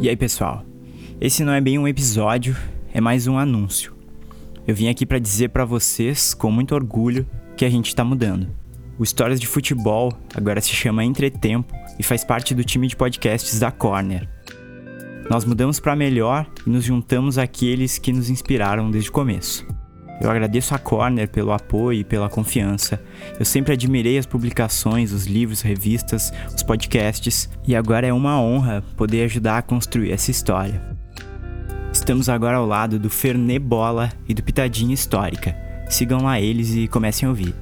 E aí, pessoal? Esse não é bem um episódio, é mais um anúncio. Eu vim aqui para dizer para vocês, com muito orgulho, que a gente tá mudando. O Histórias de Futebol agora se chama Entretempo e faz parte do time de podcasts da Corner. Nós mudamos para melhor e nos juntamos àqueles que nos inspiraram desde o começo. Eu agradeço a Corner pelo apoio e pela confiança. Eu sempre admirei as publicações, os livros, revistas, os podcasts e agora é uma honra poder ajudar a construir essa história. Estamos agora ao lado do Fernê Bola e do Pitadinha Histórica. Sigam lá eles e comecem a ouvir.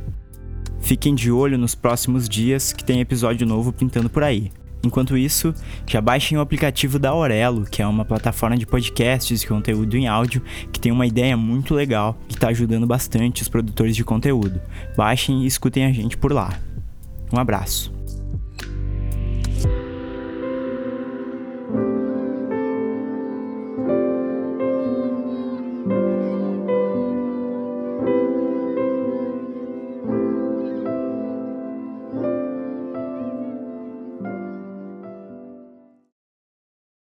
Fiquem de olho nos próximos dias que tem episódio novo pintando por aí. Enquanto isso, já baixem o aplicativo da Aurelo, que é uma plataforma de podcasts e conteúdo em áudio que tem uma ideia muito legal e está ajudando bastante os produtores de conteúdo. Baixem e escutem a gente por lá. Um abraço.